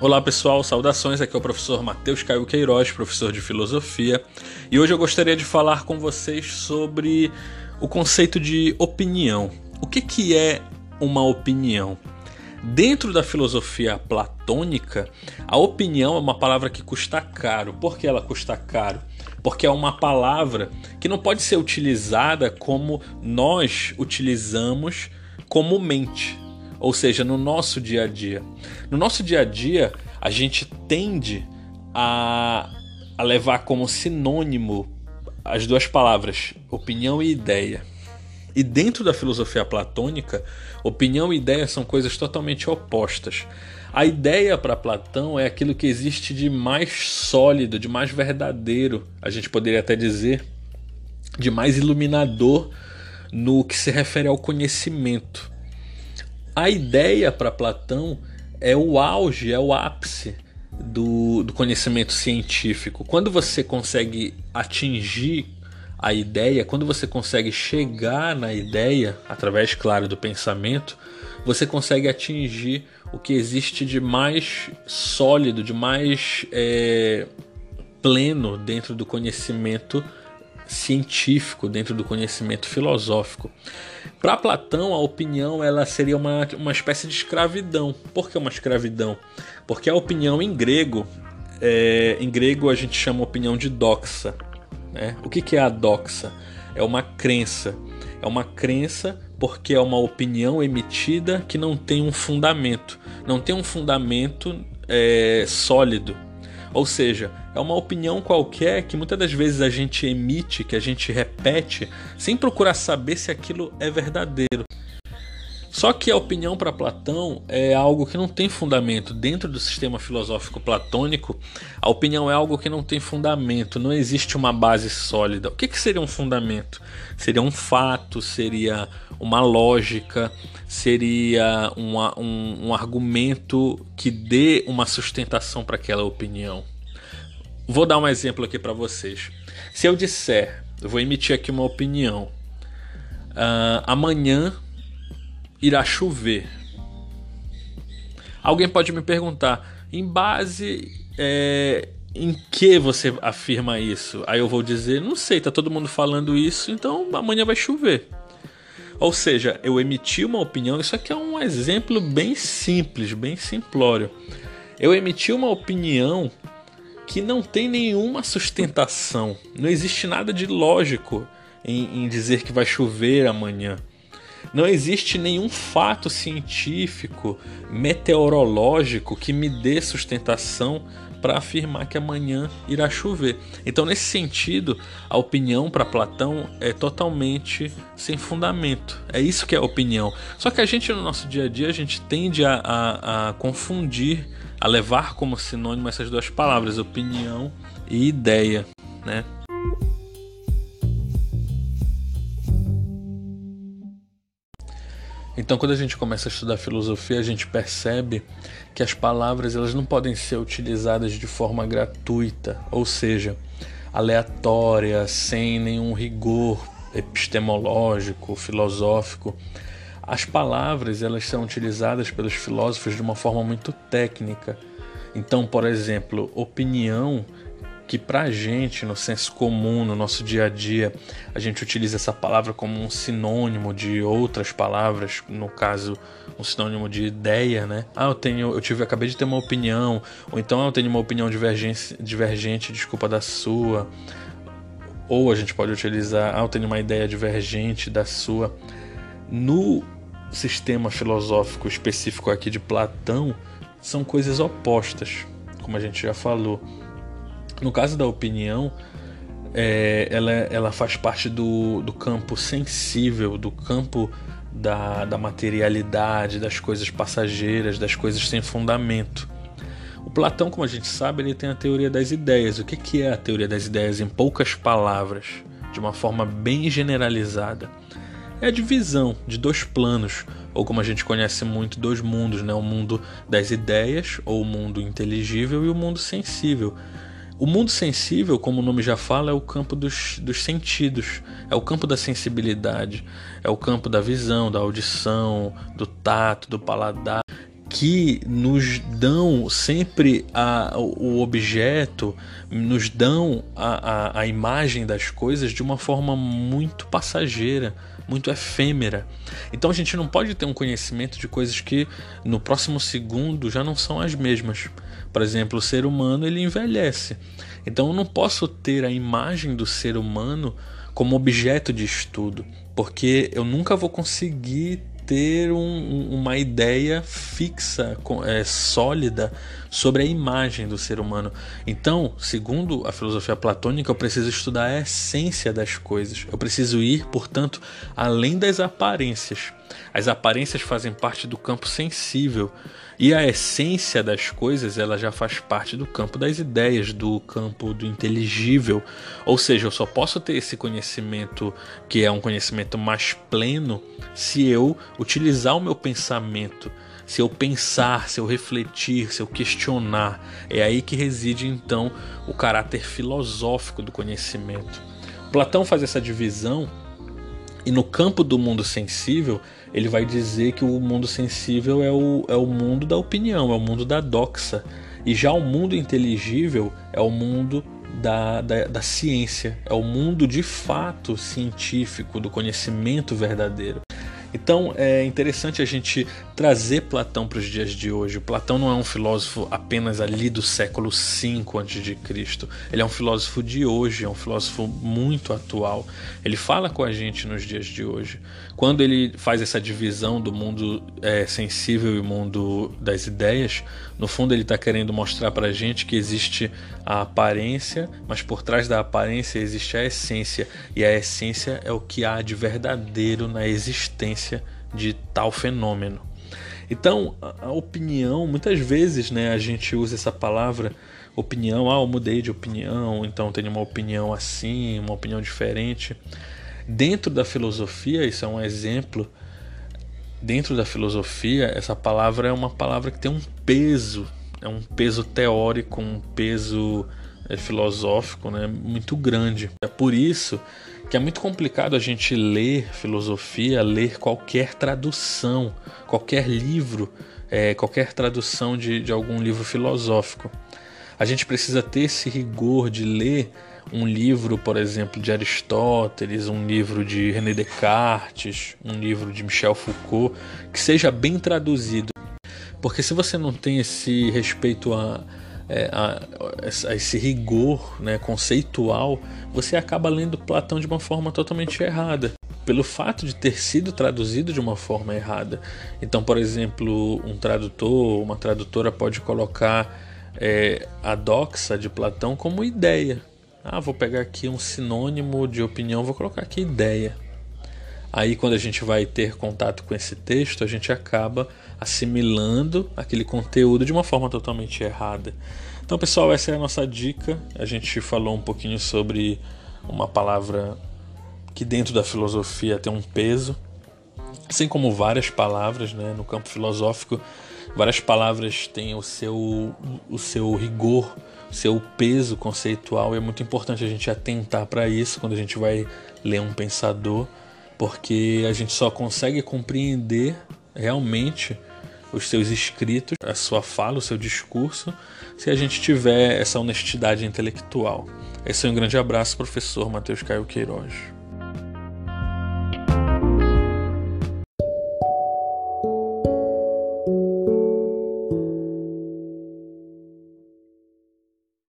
Olá pessoal, saudações. Aqui é o professor Matheus Caio Queiroz, professor de filosofia, e hoje eu gostaria de falar com vocês sobre o conceito de opinião. O que, que é uma opinião? Dentro da filosofia platônica, a opinião é uma palavra que custa caro. Por que ela custa caro? Porque é uma palavra que não pode ser utilizada como nós utilizamos comumente ou seja, no nosso dia a dia. No nosso dia a dia, a gente tende a, a levar como sinônimo as duas palavras, opinião e ideia. E dentro da filosofia platônica, opinião e ideia são coisas totalmente opostas. A ideia para Platão é aquilo que existe de mais sólido, de mais verdadeiro, a gente poderia até dizer, de mais iluminador no que se refere ao conhecimento. A ideia para Platão é o auge, é o ápice do, do conhecimento científico. Quando você consegue atingir a ideia, quando você consegue chegar na ideia, através, claro, do pensamento, você consegue atingir o que existe de mais sólido, de mais é, pleno dentro do conhecimento científico, dentro do conhecimento filosófico. Para Platão, a opinião ela seria uma, uma espécie de escravidão. Por que uma escravidão? Porque a opinião em grego, é, em grego a gente chama opinião de doxa. Né? O que, que é a doxa? É uma crença. É uma crença porque é uma opinião emitida que não tem um fundamento, não tem um fundamento é, sólido. Ou seja, é uma opinião qualquer que muitas das vezes a gente emite, que a gente repete, sem procurar saber se aquilo é verdadeiro. Só que a opinião para Platão é algo que não tem fundamento. Dentro do sistema filosófico platônico, a opinião é algo que não tem fundamento, não existe uma base sólida. O que, que seria um fundamento? Seria um fato, seria uma lógica, seria uma, um, um argumento que dê uma sustentação para aquela opinião. Vou dar um exemplo aqui para vocês. Se eu disser, eu vou emitir aqui uma opinião, uh, amanhã irá chover. Alguém pode me perguntar, em base é, em que você afirma isso? Aí eu vou dizer, não sei, tá todo mundo falando isso, então amanhã vai chover. Ou seja, eu emiti uma opinião, isso aqui é um exemplo bem simples, bem simplório. Eu emiti uma opinião que não tem nenhuma sustentação. Não existe nada de lógico em, em dizer que vai chover amanhã. Não existe nenhum fato científico, meteorológico que me dê sustentação para afirmar que amanhã irá chover. Então, nesse sentido, a opinião para Platão é totalmente sem fundamento. É isso que é a opinião. Só que a gente, no nosso dia a dia, a gente tende a, a, a confundir a levar como sinônimo essas duas palavras, opinião e ideia, né? Então, quando a gente começa a estudar filosofia, a gente percebe que as palavras elas não podem ser utilizadas de forma gratuita, ou seja, aleatória, sem nenhum rigor epistemológico, filosófico. As palavras elas são utilizadas pelos filósofos de uma forma muito técnica. Então, por exemplo, opinião que para a gente, no senso comum, no nosso dia a dia, a gente utiliza essa palavra como um sinônimo de outras palavras, no caso, um sinônimo de ideia, né? Ah, eu tenho, eu tive, acabei de ter uma opinião, ou então ah, eu tenho uma opinião divergente, divergente, desculpa da sua. Ou a gente pode utilizar, ah, eu tenho uma ideia divergente da sua. No sistema filosófico específico aqui de Platão são coisas opostas, como a gente já falou. No caso da opinião, é, ela, ela faz parte do, do campo sensível, do campo da, da materialidade, das coisas passageiras, das coisas sem fundamento. O Platão, como a gente sabe, ele tem a teoria das ideias. O que, que é a teoria das ideias em poucas palavras, de uma forma bem generalizada? é a divisão de dois planos. ou como a gente conhece muito, dois mundos, né? o mundo das ideias, ou o mundo inteligível, e o mundo sensível. O mundo sensível, como o nome já fala, é o campo dos, dos sentidos, é o campo da sensibilidade, é o campo da visão, da audição, do tato, do paladar, que nos dão sempre a, o objeto, nos dão a, a, a imagem das coisas de uma forma muito passageira, muito efêmera. Então a gente não pode ter um conhecimento de coisas que no próximo segundo já não são as mesmas. Por exemplo, o ser humano ele envelhece. Então eu não posso ter a imagem do ser humano como objeto de estudo, porque eu nunca vou conseguir ter um, uma ideia fixa, é, sólida sobre a imagem do ser humano. Então, segundo a filosofia platônica, eu preciso estudar a essência das coisas. Eu preciso ir, portanto, além das aparências. As aparências fazem parte do campo sensível e a essência das coisas ela já faz parte do campo das ideias, do campo do inteligível. Ou seja, eu só posso ter esse conhecimento que é um conhecimento mais pleno se eu utilizar o meu pensamento, se eu pensar, se eu refletir, se eu questionar. É aí que reside então o caráter filosófico do conhecimento. Platão faz essa divisão e no campo do mundo sensível, ele vai dizer que o mundo sensível é o, é o mundo da opinião, é o mundo da doxa. E já o mundo inteligível é o mundo da, da, da ciência, é o mundo de fato científico, do conhecimento verdadeiro. Então é interessante a gente trazer Platão para os dias de hoje. O Platão não é um filósofo apenas ali do século V a.C. Ele é um filósofo de hoje, é um filósofo muito atual. Ele fala com a gente nos dias de hoje. Quando ele faz essa divisão do mundo é, sensível e mundo das ideias, no fundo ele está querendo mostrar para a gente que existe a aparência, mas por trás da aparência existe a essência, e a essência é o que há de verdadeiro na existência de tal fenômeno. Então, a opinião, muitas vezes, né, a gente usa essa palavra opinião, ah, eu mudei de opinião, então tenho uma opinião assim, uma opinião diferente. Dentro da filosofia, isso é um exemplo. Dentro da filosofia, essa palavra é uma palavra que tem um peso, é um peso teórico, um peso é, filosófico né, muito grande. É por isso que é muito complicado a gente ler filosofia, ler qualquer tradução, qualquer livro, é, qualquer tradução de, de algum livro filosófico. A gente precisa ter esse rigor de ler um livro, por exemplo, de Aristóteles, um livro de René Descartes, um livro de Michel Foucault, que seja bem traduzido. Porque se você não tem esse respeito a, é, a, a, esse rigor né, conceitual, você acaba lendo Platão de uma forma totalmente errada. Pelo fato de ter sido traduzido de uma forma errada. Então, por exemplo, um tradutor, uma tradutora pode colocar é, a doxa de Platão como ideia, ah, vou pegar aqui um sinônimo de opinião, vou colocar aqui ideia. Aí, quando a gente vai ter contato com esse texto, a gente acaba assimilando aquele conteúdo de uma forma totalmente errada. Então, pessoal, essa é a nossa dica. A gente falou um pouquinho sobre uma palavra que dentro da filosofia tem um peso, assim como várias palavras, né, no campo filosófico, várias palavras têm o seu o seu rigor seu peso conceitual. E é muito importante a gente atentar para isso quando a gente vai ler um pensador, porque a gente só consegue compreender realmente os seus escritos, a sua fala, o seu discurso, se a gente tiver essa honestidade intelectual. Esse é um grande abraço, professor Matheus Caio Queiroz.